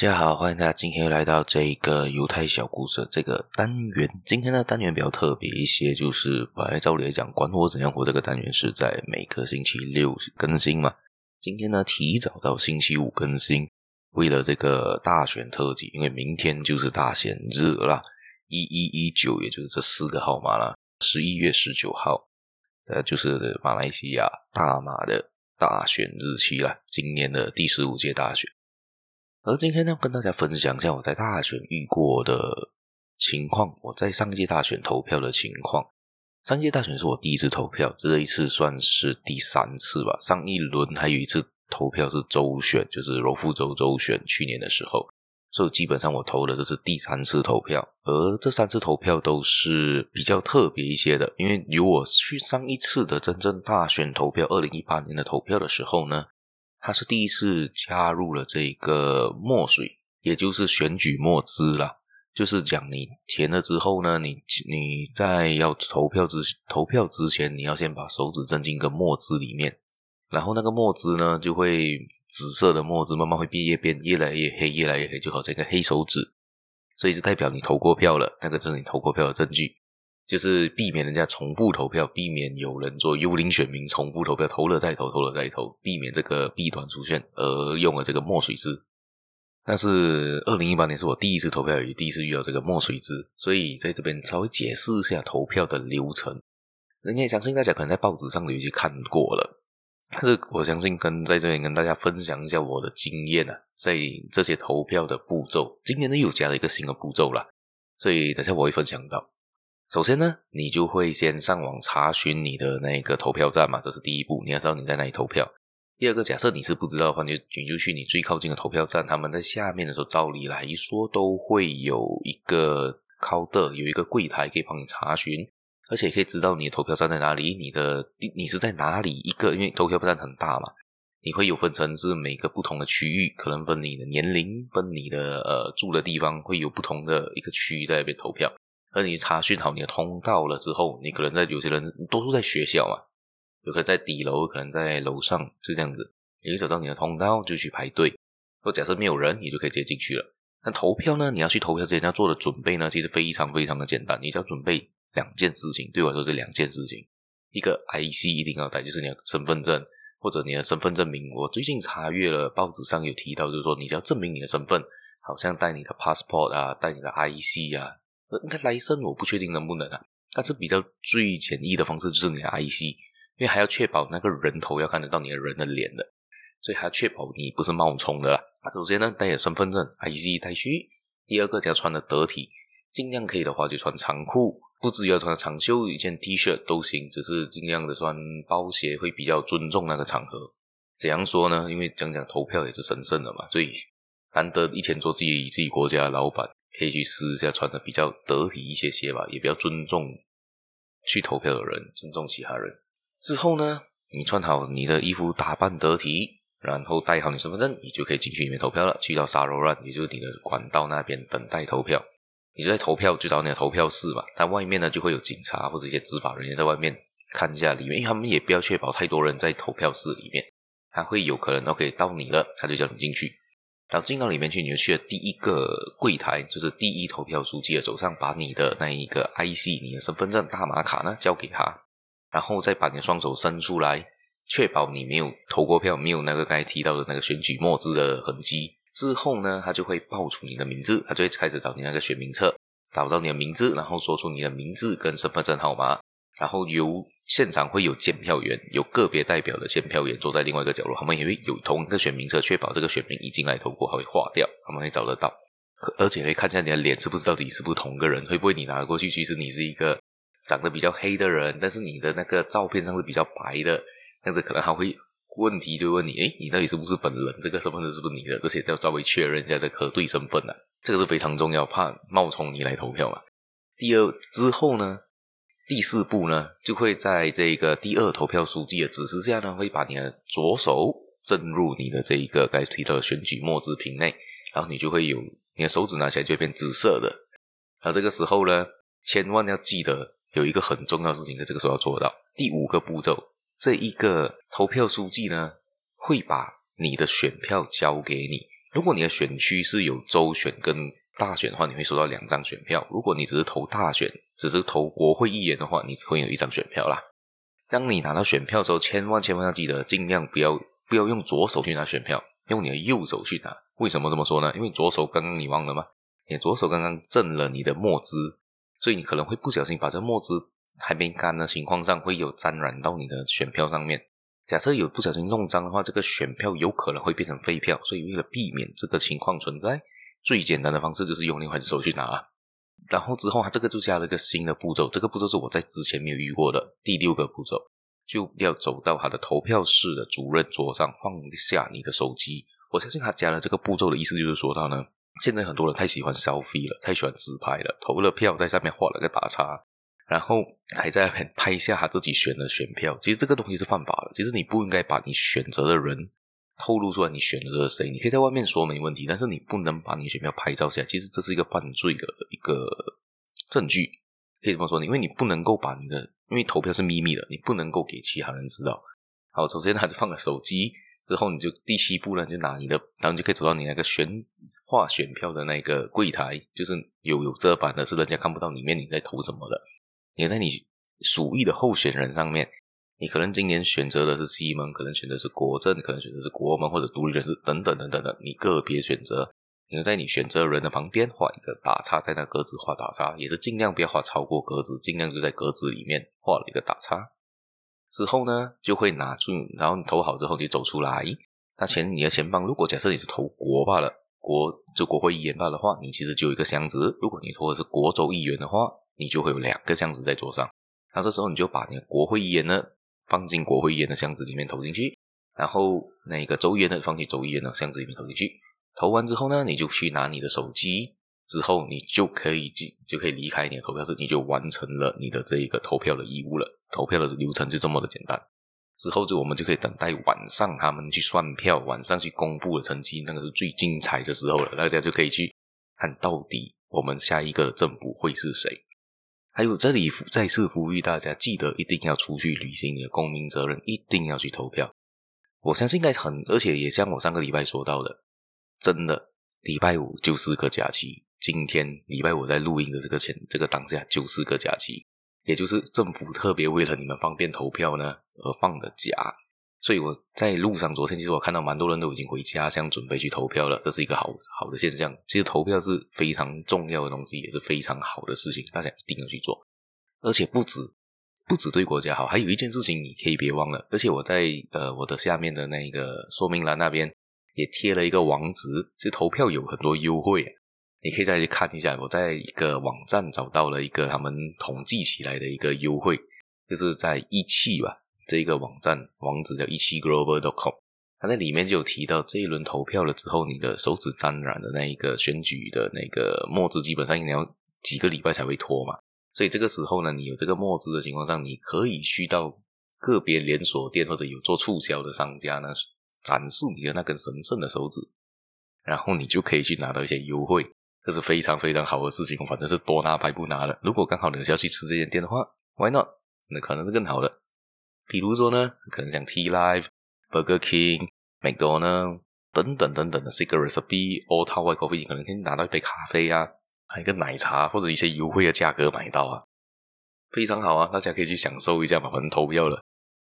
大家好，欢迎大家今天又来到这个犹太小故事这个单元。今天的单元比较特别一些，就是本来照理来讲，管我怎样活这个单元是在每个星期六更新嘛。今天呢，提早到星期五更新，为了这个大选特辑，因为明天就是大选日了，一一一九，也就是这四个号码了，十一月十九号，呃，就是马来西亚大马的大选日期了，今年的第十五届大选。而今天呢，跟大家分享一下我在大选遇过的情况，我在上一届大选投票的情况。上一届大选是我第一次投票，这一次算是第三次吧。上一轮还有一次投票是州选，就是柔佛州州选，去年的时候。所以基本上我投的这是第三次投票，而这三次投票都是比较特别一些的，因为由我去上一次的真正大选投票，二零一八年的投票的时候呢。他是第一次加入了这个墨水，也就是选举墨汁啦。就是讲你填了之后呢，你你在要投票之投票之前，你要先把手指伸进一个墨汁里面，然后那个墨汁呢就会紫色的墨汁慢慢会变越变越来越黑，越来越黑，就好像一个黑手指，所以是代表你投过票了，那个就是你投过票的证据。就是避免人家重复投票，避免有人做幽灵选民重复投票，投了再投，投了再投，避免这个弊端出现而用了这个墨水汁。但是二零一八年是我第一次投票，也第一次遇到这个墨水汁，所以在这边稍微解释一下投票的流程。人家相信大家可能在报纸上有一些看过了，但是我相信跟在这边跟大家分享一下我的经验啊，在这些投票的步骤，今年呢又加了一个新的步骤了，所以等下我会分享到。首先呢，你就会先上网查询你的那个投票站嘛，这是第一步，你要知道你在哪里投票。第二个，假设你是不知道的话，你就你就去你最靠近的投票站，他们在下面的时候，照理来说都会有一个 counter，有一个柜台可以帮你查询，而且可以知道你的投票站在哪里，你的你是在哪里一个，因为投票站很大嘛，你会有分成是每个不同的区域，可能分你的年龄，分你的呃住的地方，会有不同的一个区域在那边投票。而你查询好你的通道了之后，你可能在有些人多数在学校嘛，有可能在底楼，可能在楼上，就这样子。你找到你的通道就去排队。或假设没有人，你就可以直接进去了。那投票呢，你要去投票之前要做的准备呢，其实非常非常的简单。你只要准备两件事情，对我来说是两件事情。一个 IC 一定要带，就是你的身份证或者你的身份证明。我最近查阅了报纸上有提到，就是说你只要证明你的身份，好像带你的 passport 啊，带你的 IC 啊。应该来生我不确定能不能啊，但是比较最简易的方式就是你的 IC，因为还要确保那个人头要看得到你的人的脸的，所以还要确保你不是冒充的啦。首先呢，带点身份证 IC 带去。第二个，你要穿的得体，尽量可以的话就穿长裤，不只要穿长袖，一件 T 恤都行，只是尽量的穿包鞋会比较尊重那个场合。怎样说呢？因为讲讲投票也是神圣的嘛，所以难得一天做自己自己国家的老板。可以去试一下穿的比较得体一些些吧，也比较尊重去投票的人，尊重其他人。之后呢，你穿好你的衣服，打扮得体，然后带好你身份证，你就可以进去里面投票了。去到沙罗兰，也就是你的管道那边等待投票。你就在投票，就找你的投票室嘛。但外面呢，就会有警察或者一些执法人员在外面看一下里面，因为他们也不要确保太多人在投票室里面，他会有可能都可以到你了，他就叫你进去。然后进到里面去，你就去了第一个柜台，就是第一投票书记的手上，把你的那一个 IC、你的身份证大码卡呢交给他，然后再把你的双手伸出来，确保你没有投过票，没有那个刚才提到的那个选举墨汁的痕迹。之后呢，他就会报出你的名字，他就会开始找你那个选民册，找到你的名字，然后说出你的名字跟身份证号码，然后由。现场会有监票员，有个别代表的监票员坐在另外一个角落，他们也会有同一个选民车，确保这个选民已经来投过，他会划掉，他们会找得到，而且会看一下你的脸是不是到底是不是同个人，会不会你拿过去，其实你是一个长得比较黑的人，但是你的那个照片上是比较白的，这样子可能还会问题就问你，诶，你到底是不是本人？这个身份证是不是你的？这些要稍微确认一下这核对身份啊，这个是非常重要，怕冒充你来投票嘛。第二之后呢？第四步呢，就会在这个第二投票书记的指示下呢，会把你的左手浸入你的这一个该提到的选举墨汁瓶内，然后你就会有你的手指拿起来就会变紫色的。而这个时候呢，千万要记得有一个很重要的事情，在这个时候要做到。第五个步骤，这一个投票书记呢，会把你的选票交给你，如果你的选区是有州选跟大选的话，你会收到两张选票；如果你只是投大选，只是投国会议员的话，你只会有一张选票啦。当你拿到选票的时候，千万千万要记得，尽量不要不要用左手去拿选票，用你的右手去拿。为什么这么说呢？因为左手刚刚你忘了吗？你左手刚刚赠了你的墨汁，所以你可能会不小心把这墨汁还没干的情况上，会有沾染到你的选票上面。假设有不小心弄脏的话，这个选票有可能会变成废票。所以为了避免这个情况存在，最简单的方式就是用另外一只手去拿。然后之后，他这个就加了一个新的步骤。这个步骤是我在之前没有遇过的。第六个步骤，就要走到他的投票室的主任桌上，放下你的手机。我相信他加了这个步骤的意思，就是说到呢，现在很多人太喜欢 selfie 了，太喜欢自拍了，投了票在上面画了个打叉。然后还在那边拍下他自己选的选票，其实这个东西是犯法的。其实你不应该把你选择的人透露出来，你选的是谁？你可以在外面说没问题，但是你不能把你选票拍照下来。其实这是一个犯罪的一个证据，可以这么说。因为你不能够把你的，因为投票是秘密的，你不能够给其他人知道。好，首先他就放个手机，之后你就第七步呢，就拿你的，然后你就可以走到你那个选画选票的那个柜台，就是有有遮板的，是人家看不到里面你在投什么的。你在你属意的候选人上面，你可能今年选择的是西门，可能选的是国政，可能选的是国门或者独立人士等等等等的，你个别选择。你在你选择人的旁边画一个打叉，在那格子画打叉，也是尽量不要画超过格子，尽量就在格子里面画了一个打叉。之后呢，就会拿出，然后你投好之后，你走出来。那前你的前方，如果假设你是投国罢了，国就国会议员罢的话，你其实就有一个箱子。如果你投的是国州议员的话，你就会有两个箱子在桌上，那这时候你就把你的国会议员呢放进国会议员的箱子里面投进去，然后那个州议员呢放进州议员的箱子里面投进去。投完之后呢，你就去拿你的手机，之后你就可以进，就可以离开你的投票室，你就完成了你的这一个投票的义务了。投票的流程就这么的简单。之后就我们就可以等待晚上他们去算票，晚上去公布的成绩，那个是最精彩的时候了。大家就可以去看到底我们下一个政府会是谁。还有这里再次呼吁大家，记得一定要出去履行你的公民责任，一定要去投票。我相信应该很，而且也像我上个礼拜说到的，真的，礼拜五就是个假期。今天礼拜五在录音的这个前这个当下就是个假期，也就是政府特别为了你们方便投票呢而放的假。所以我在路上，昨天其实我看到蛮多人都已经回家乡准备去投票了，这是一个好好的现象。其实投票是非常重要的东西，也是非常好的事情，大家一定要去做。而且不止不止对国家好，还有一件事情你可以别忘了。而且我在呃我的下面的那个说明栏那边也贴了一个网址，是投票有很多优惠，你可以再去看一下。我在一个网站找到了一个他们统计起来的一个优惠，就是在一汽吧。这一个网站网址叫一七 global.com，它在里面就有提到，这一轮投票了之后，你的手指沾染的那一个选举的那个墨汁，基本上你要几个礼拜才会脱嘛。所以这个时候呢，你有这个墨汁的情况下，你可以去到个别连锁店或者有做促销的商家呢，展示你的那根神圣的手指，然后你就可以去拿到一些优惠，这是非常非常好的事情。反正是多拿白不拿了。如果刚好你要去吃这间店的话，Why not？那可能是更好的。比如说呢，可能像 T Live、Burger King、McDonald 等等等等的 Secret Recipe、Old Town White Coffee，可能可以拿到一杯咖啡啊，还有一个奶茶或者一些优惠的价格买到啊，非常好啊，大家可以去享受一下嘛，反正投票了。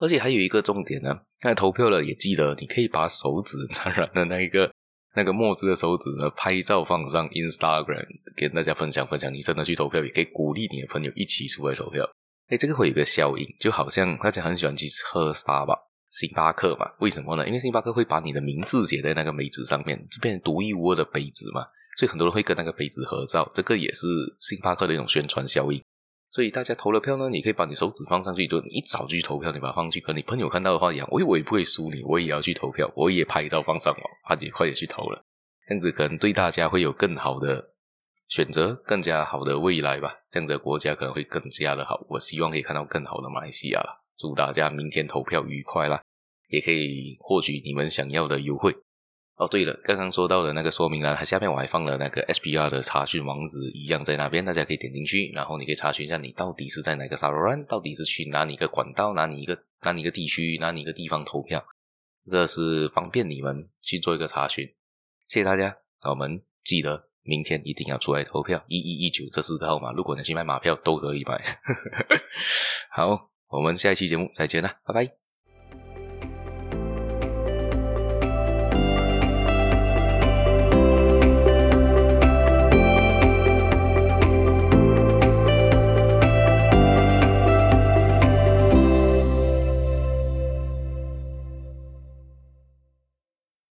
而且还有一个重点呢，那投票了也记得，你可以把手指沾染的那一个那个墨汁的手指呢，拍照放上 Instagram，给大家分享分享。你真的去投票，也可以鼓励你的朋友一起出来投票。哎，这个会有个效应，就好像大家很喜欢去喝 Starbucks 星巴克嘛？为什么呢？因为星巴克会把你的名字写在那个杯子上面，这变成独一无二的杯子嘛，所以很多人会跟那个杯子合照。这个也是星巴克的一种宣传效应。所以大家投了票呢，你可以把你手指放上去，就你一早就去投票，你把它放去，可你朋友看到的话一样，我我也不会输你，我也要去投票，我也拍照放上网，他也快点去投了，这样子可能对大家会有更好的。选择更加好的未来吧，这样的国家可能会更加的好。我希望可以看到更好的马来西亚啦。祝大家明天投票愉快啦，也可以获取你们想要的优惠。哦，对了，刚刚说到的那个说明栏，它下面我还放了那个 SPR 的查询网址，一样在那边，大家可以点进去，然后你可以查询一下你到底是在哪个 Saluran，到底是去哪里一个管道，哪里一个哪里一个地区，哪里一个地方投票，这个是方便你们去做一个查询。谢谢大家。我们记得明天一定要出来投票，一一一九这四个号码，如果你去买马票都可以买。好，我们下一期节目再见啦，拜拜。